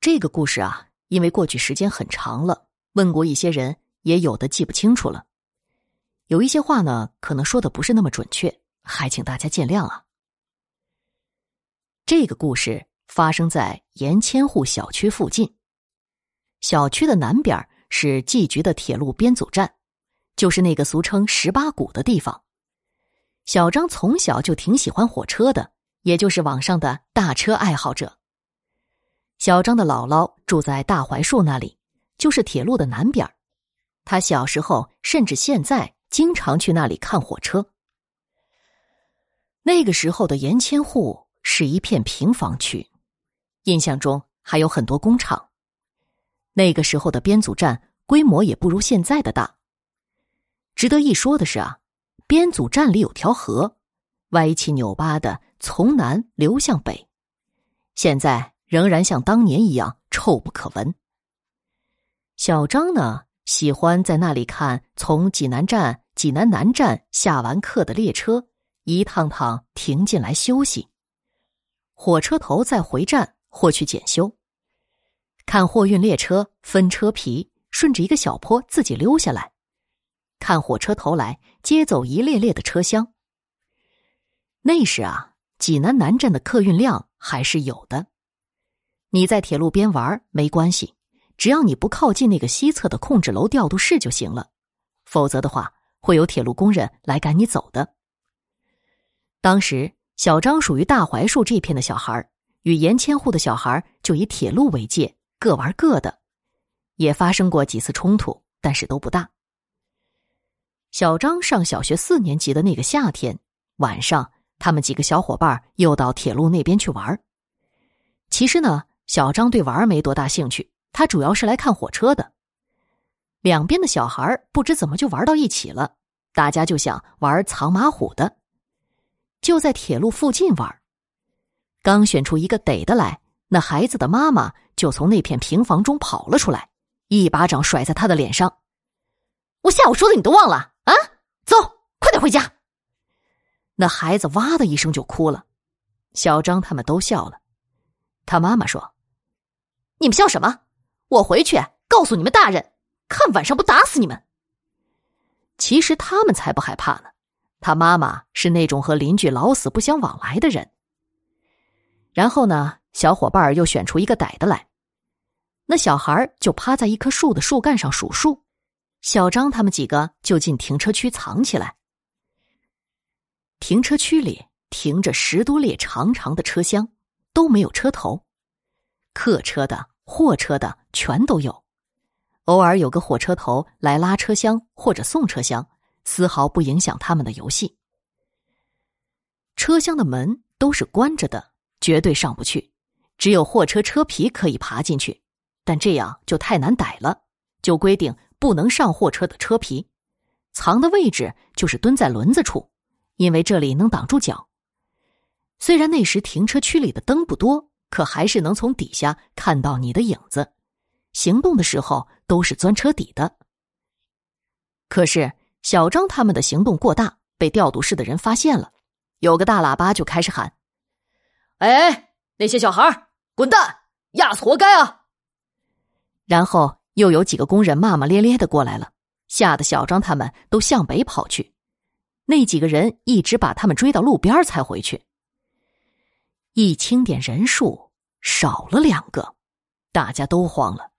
这个故事啊，因为过去时间很长了，问过一些人，也有的记不清楚了。有一些话呢，可能说的不是那么准确，还请大家见谅啊。这个故事发生在沿千户小区附近，小区的南边是蓟局的铁路编组站，就是那个俗称“十八股”的地方。小张从小就挺喜欢火车的，也就是网上的大车爱好者。小张的姥姥住在大槐树那里，就是铁路的南边。他小时候甚至现在经常去那里看火车。那个时候的延千户是一片平房区，印象中还有很多工厂。那个时候的编组站规模也不如现在的大。值得一说的是啊，编组站里有条河，歪七扭八的从南流向北。现在。仍然像当年一样臭不可闻。小张呢，喜欢在那里看从济南站、济南南站下完客的列车一趟趟停进来休息，火车头再回站或去检修，看货运列车分车皮，顺着一个小坡自己溜下来，看火车头来接走一列列的车厢。那时啊，济南南站的客运量还是有的。你在铁路边玩没关系，只要你不靠近那个西侧的控制楼调度室就行了。否则的话，会有铁路工人来赶你走的。当时小张属于大槐树这片的小孩与沿千户的小孩就以铁路为界，各玩各的，也发生过几次冲突，但是都不大。小张上小学四年级的那个夏天晚上，他们几个小伙伴又到铁路那边去玩。其实呢。小张对玩儿没多大兴趣，他主要是来看火车的。两边的小孩不知怎么就玩到一起了，大家就想玩藏马虎的，就在铁路附近玩。刚选出一个逮的来，那孩子的妈妈就从那片平房中跑了出来，一巴掌甩在他的脸上：“我下午说的你都忘了啊？走，快点回家！”那孩子哇的一声就哭了，小张他们都笑了。他妈妈说。你们笑什么？我回去告诉你们大人，看晚上不打死你们。其实他们才不害怕呢。他妈妈是那种和邻居老死不相往来的人。然后呢，小伙伴又选出一个逮的来，那小孩就趴在一棵树的树干上数数。小张他们几个就进停车区藏起来。停车区里停着十多列长长的车厢，都没有车头，客车的。货车的全都有，偶尔有个火车头来拉车厢或者送车厢，丝毫不影响他们的游戏。车厢的门都是关着的，绝对上不去，只有货车车皮可以爬进去，但这样就太难逮了，就规定不能上货车的车皮，藏的位置就是蹲在轮子处，因为这里能挡住脚。虽然那时停车区里的灯不多。可还是能从底下看到你的影子，行动的时候都是钻车底的。可是小张他们的行动过大，被调度室的人发现了，有个大喇叭就开始喊：“哎，那些小孩滚蛋，压死活该啊！”然后又有几个工人骂骂咧咧的过来了，吓得小张他们都向北跑去。那几个人一直把他们追到路边才回去。一清点人数少了两个，大家都慌了。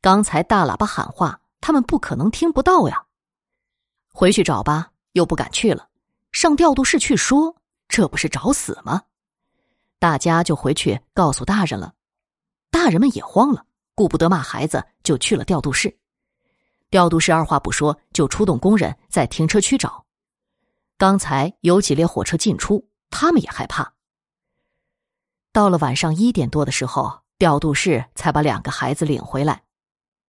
刚才大喇叭喊话，他们不可能听不到呀。回去找吧，又不敢去了。上调度室去说，这不是找死吗？大家就回去告诉大人了。大人们也慌了，顾不得骂孩子，就去了调度室。调度室二话不说，就出动工人在停车区找。刚才有几列火车进出，他们也害怕。到了晚上一点多的时候，调度室才把两个孩子领回来。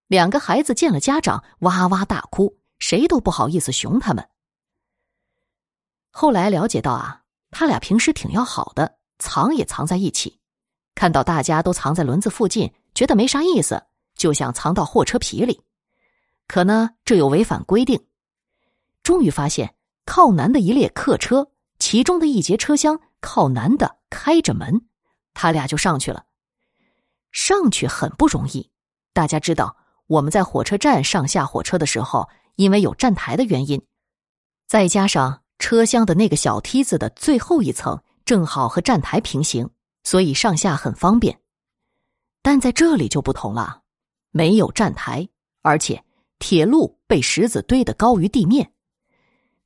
两个孩子见了家长，哇哇大哭，谁都不好意思熊他们。后来了解到啊，他俩平时挺要好的，藏也藏在一起。看到大家都藏在轮子附近，觉得没啥意思，就想藏到货车皮里。可呢，这又违反规定。终于发现靠南的一列客车，其中的一节车厢靠南的开着门。他俩就上去了，上去很不容易。大家知道，我们在火车站上下火车的时候，因为有站台的原因，再加上车厢的那个小梯子的最后一层正好和站台平行，所以上下很方便。但在这里就不同了，没有站台，而且铁路被石子堆得高于地面，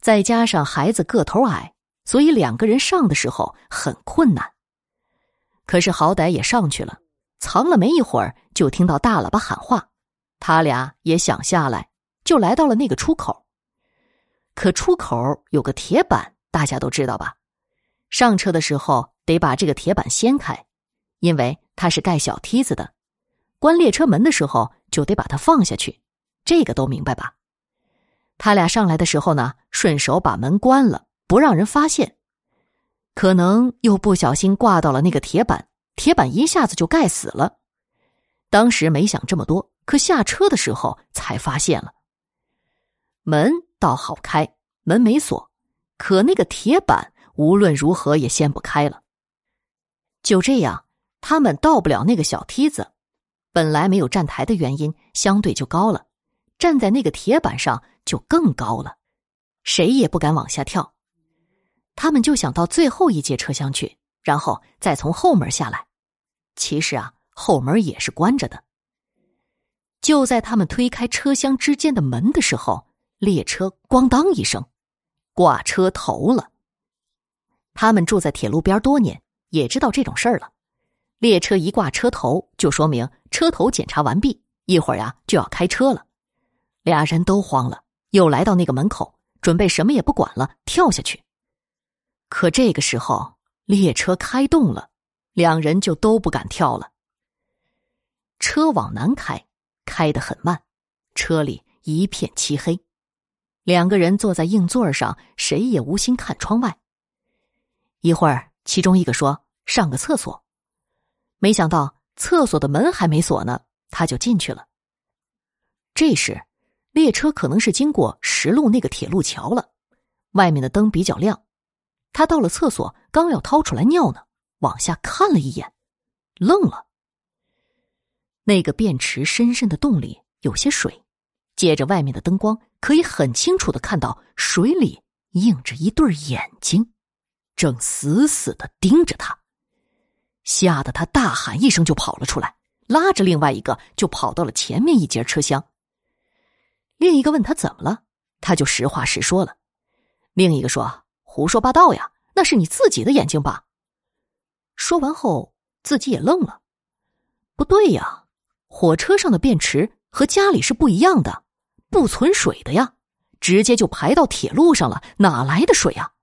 再加上孩子个头矮，所以两个人上的时候很困难。可是好歹也上去了，藏了没一会儿，就听到大喇叭喊话，他俩也想下来，就来到了那个出口。可出口有个铁板，大家都知道吧？上车的时候得把这个铁板掀开，因为。它是盖小梯子的，关列车门的时候就得把它放下去，这个都明白吧？他俩上来的时候呢，顺手把门关了，不让人发现，可能又不小心挂到了那个铁板，铁板一下子就盖死了。当时没想这么多，可下车的时候才发现了。门倒好开，门没锁，可那个铁板无论如何也掀不开了。就这样。他们到不了那个小梯子，本来没有站台的原因，相对就高了，站在那个铁板上就更高了，谁也不敢往下跳。他们就想到最后一节车厢去，然后再从后门下来。其实啊，后门也是关着的。就在他们推开车厢之间的门的时候，列车咣当一声，挂车头了。他们住在铁路边多年，也知道这种事儿了。列车一挂车头，就说明车头检查完毕，一会儿呀就要开车了。俩人都慌了，又来到那个门口，准备什么也不管了，跳下去。可这个时候，列车开动了，两人就都不敢跳了。车往南开，开得很慢，车里一片漆黑，两个人坐在硬座上，谁也无心看窗外。一会儿，其中一个说：“上个厕所。”没想到厕所的门还没锁呢，他就进去了。这时，列车可能是经过石路那个铁路桥了，外面的灯比较亮。他到了厕所，刚要掏出来尿呢，往下看了一眼，愣了。那个便池深深的洞里有些水，借着外面的灯光，可以很清楚的看到水里映着一对眼睛，正死死的盯着他。吓得他大喊一声就跑了出来，拉着另外一个就跑到了前面一节车厢。另一个问他怎么了，他就实话实说了。另一个说：“胡说八道呀，那是你自己的眼睛吧？”说完后，自己也愣了。不对呀，火车上的便池和家里是不一样的，不存水的呀，直接就排到铁路上了，哪来的水呀？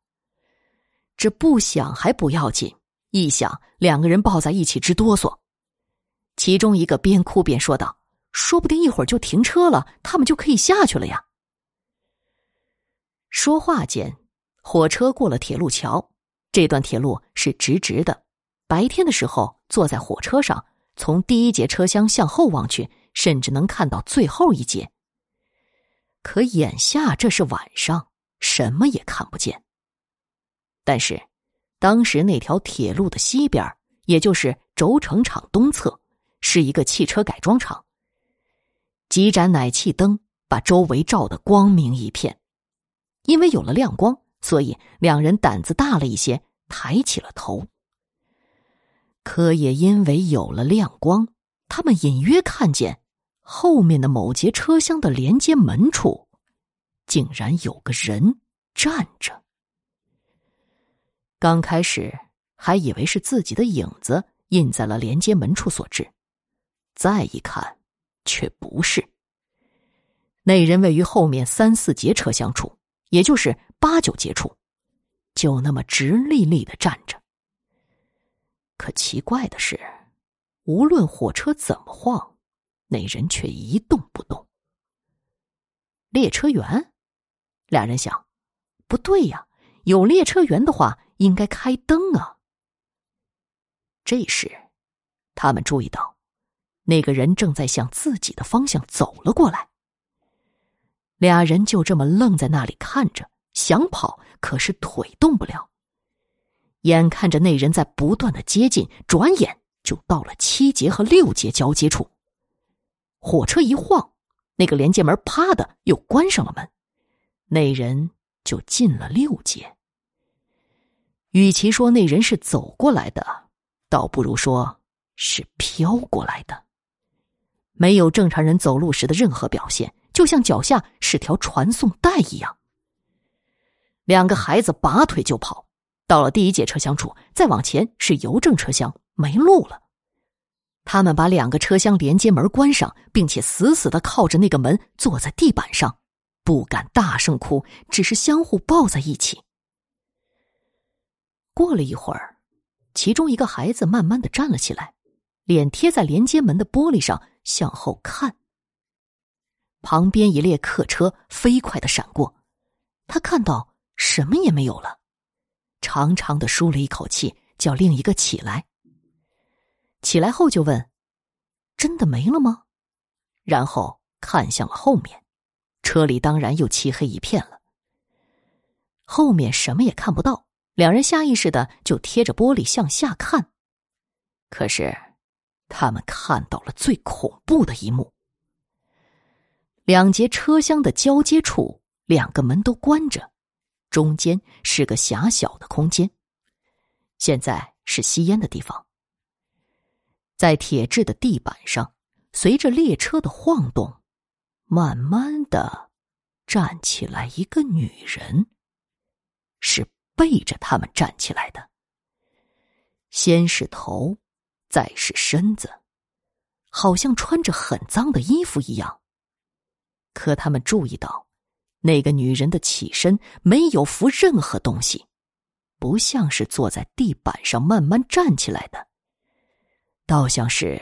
这不想还不要紧。一想，两个人抱在一起直哆嗦。其中一个边哭边说道：“说不定一会儿就停车了，他们就可以下去了呀。”说话间，火车过了铁路桥。这段铁路是直直的。白天的时候，坐在火车上，从第一节车厢向后望去，甚至能看到最后一节。可眼下这是晚上，什么也看不见。但是。当时那条铁路的西边，也就是轴承厂东侧，是一个汽车改装厂。几盏氖气灯把周围照得光明一片。因为有了亮光，所以两人胆子大了一些，抬起了头。可也因为有了亮光，他们隐约看见后面的某节车厢的连接门处，竟然有个人站着。刚开始还以为是自己的影子印在了连接门处所致，再一看，却不是。那人位于后面三四节车厢处，也就是八九节处，就那么直立立的站着。可奇怪的是，无论火车怎么晃，那人却一动不动。列车员，俩人想，不对呀，有列车员的话。应该开灯啊！这时，他们注意到，那个人正在向自己的方向走了过来。俩人就这么愣在那里看着，想跑，可是腿动不了。眼看着那人在不断的接近，转眼就到了七节和六节交接处。火车一晃，那个连接门啪的又关上了门，那人就进了六节。与其说那人是走过来的，倒不如说是飘过来的。没有正常人走路时的任何表现，就像脚下是条传送带一样。两个孩子拔腿就跑，到了第一节车厢处，再往前是邮政车厢，没路了。他们把两个车厢连接门关上，并且死死的靠着那个门，坐在地板上，不敢大声哭，只是相互抱在一起。过了一会儿，其中一个孩子慢慢的站了起来，脸贴在连接门的玻璃上，向后看。旁边一列客车飞快的闪过，他看到什么也没有了，长长的舒了一口气，叫另一个起来。起来后就问：“真的没了吗？”然后看向了后面，车里当然又漆黑一片了。后面什么也看不到。两人下意识的就贴着玻璃向下看，可是他们看到了最恐怖的一幕：两节车厢的交接处，两个门都关着，中间是个狭小的空间，现在是吸烟的地方。在铁质的地板上，随着列车的晃动，慢慢的站起来一个女人，是。背着他们站起来的，先是头，再是身子，好像穿着很脏的衣服一样。可他们注意到，那个女人的起身没有扶任何东西，不像是坐在地板上慢慢站起来的，倒像是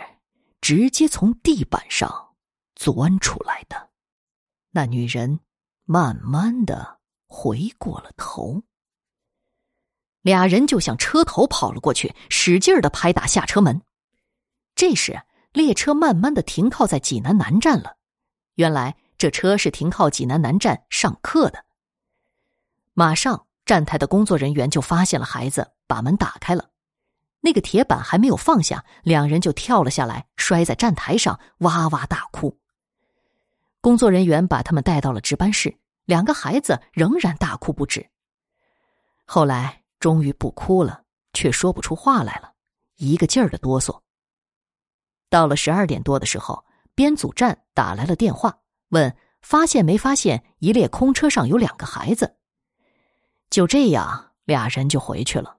直接从地板上钻出来的。那女人慢慢的回过了头。俩人就向车头跑了过去，使劲的拍打下车门。这时，列车慢慢的停靠在济南南站了。原来这车是停靠济南南站上客的。马上，站台的工作人员就发现了孩子，把门打开了。那个铁板还没有放下，两人就跳了下来，摔在站台上，哇哇大哭。工作人员把他们带到了值班室，两个孩子仍然大哭不止。后来。终于不哭了，却说不出话来了，一个劲儿的哆嗦。到了十二点多的时候，编组站打来了电话，问发现没发现一列空车上有两个孩子。就这样，俩人就回去了。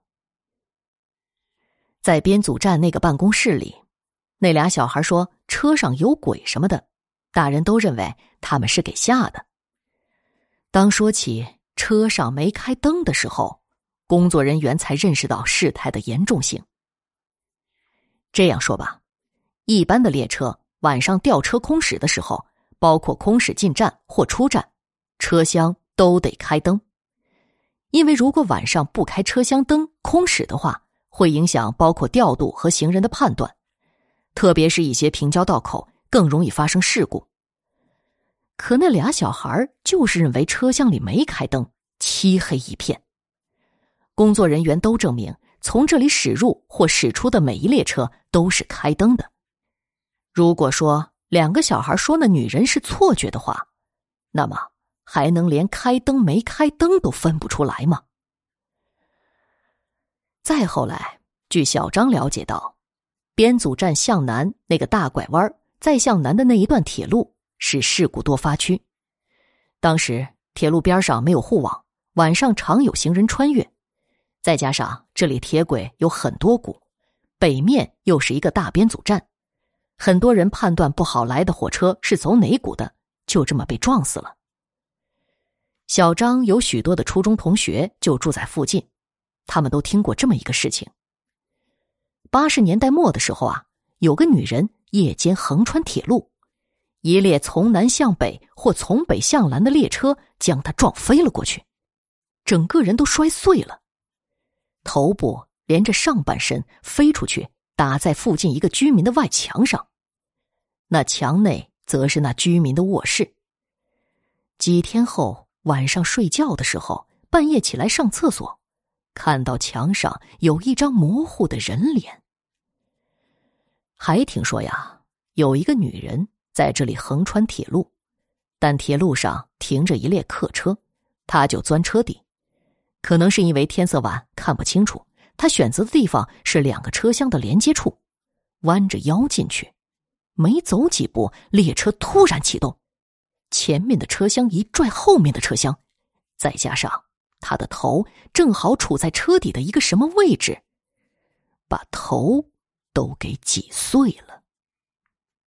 在编组站那个办公室里，那俩小孩说车上有鬼什么的，大人都认为他们是给吓的。当说起车上没开灯的时候，工作人员才认识到事态的严重性。这样说吧，一般的列车晚上调车空驶的时候，包括空驶进站或出站，车厢都得开灯。因为如果晚上不开车厢灯空驶的话，会影响包括调度和行人的判断，特别是一些平交道口更容易发生事故。可那俩小孩就是认为车厢里没开灯，漆黑一片。工作人员都证明，从这里驶入或驶出的每一列车都是开灯的。如果说两个小孩说那女人是错觉的话，那么还能连开灯没开灯都分不出来吗？再后来，据小张了解到，编组站向南那个大拐弯再向南的那一段铁路是事故多发区。当时铁路边上没有护网，晚上常有行人穿越。再加上这里铁轨有很多股，北面又是一个大编组站，很多人判断不好来的火车是走哪股的，就这么被撞死了。小张有许多的初中同学就住在附近，他们都听过这么一个事情：八十年代末的时候啊，有个女人夜间横穿铁路，一列从南向北或从北向南的列车将她撞飞了过去，整个人都摔碎了。头部连着上半身飞出去，打在附近一个居民的外墙上。那墙内则是那居民的卧室。几天后，晚上睡觉的时候，半夜起来上厕所，看到墙上有一张模糊的人脸。还听说呀，有一个女人在这里横穿铁路，但铁路上停着一列客车，她就钻车底。可能是因为天色晚看不清楚，他选择的地方是两个车厢的连接处，弯着腰进去。没走几步，列车突然启动，前面的车厢一拽后面的车厢，再加上他的头正好处在车底的一个什么位置，把头都给挤碎了。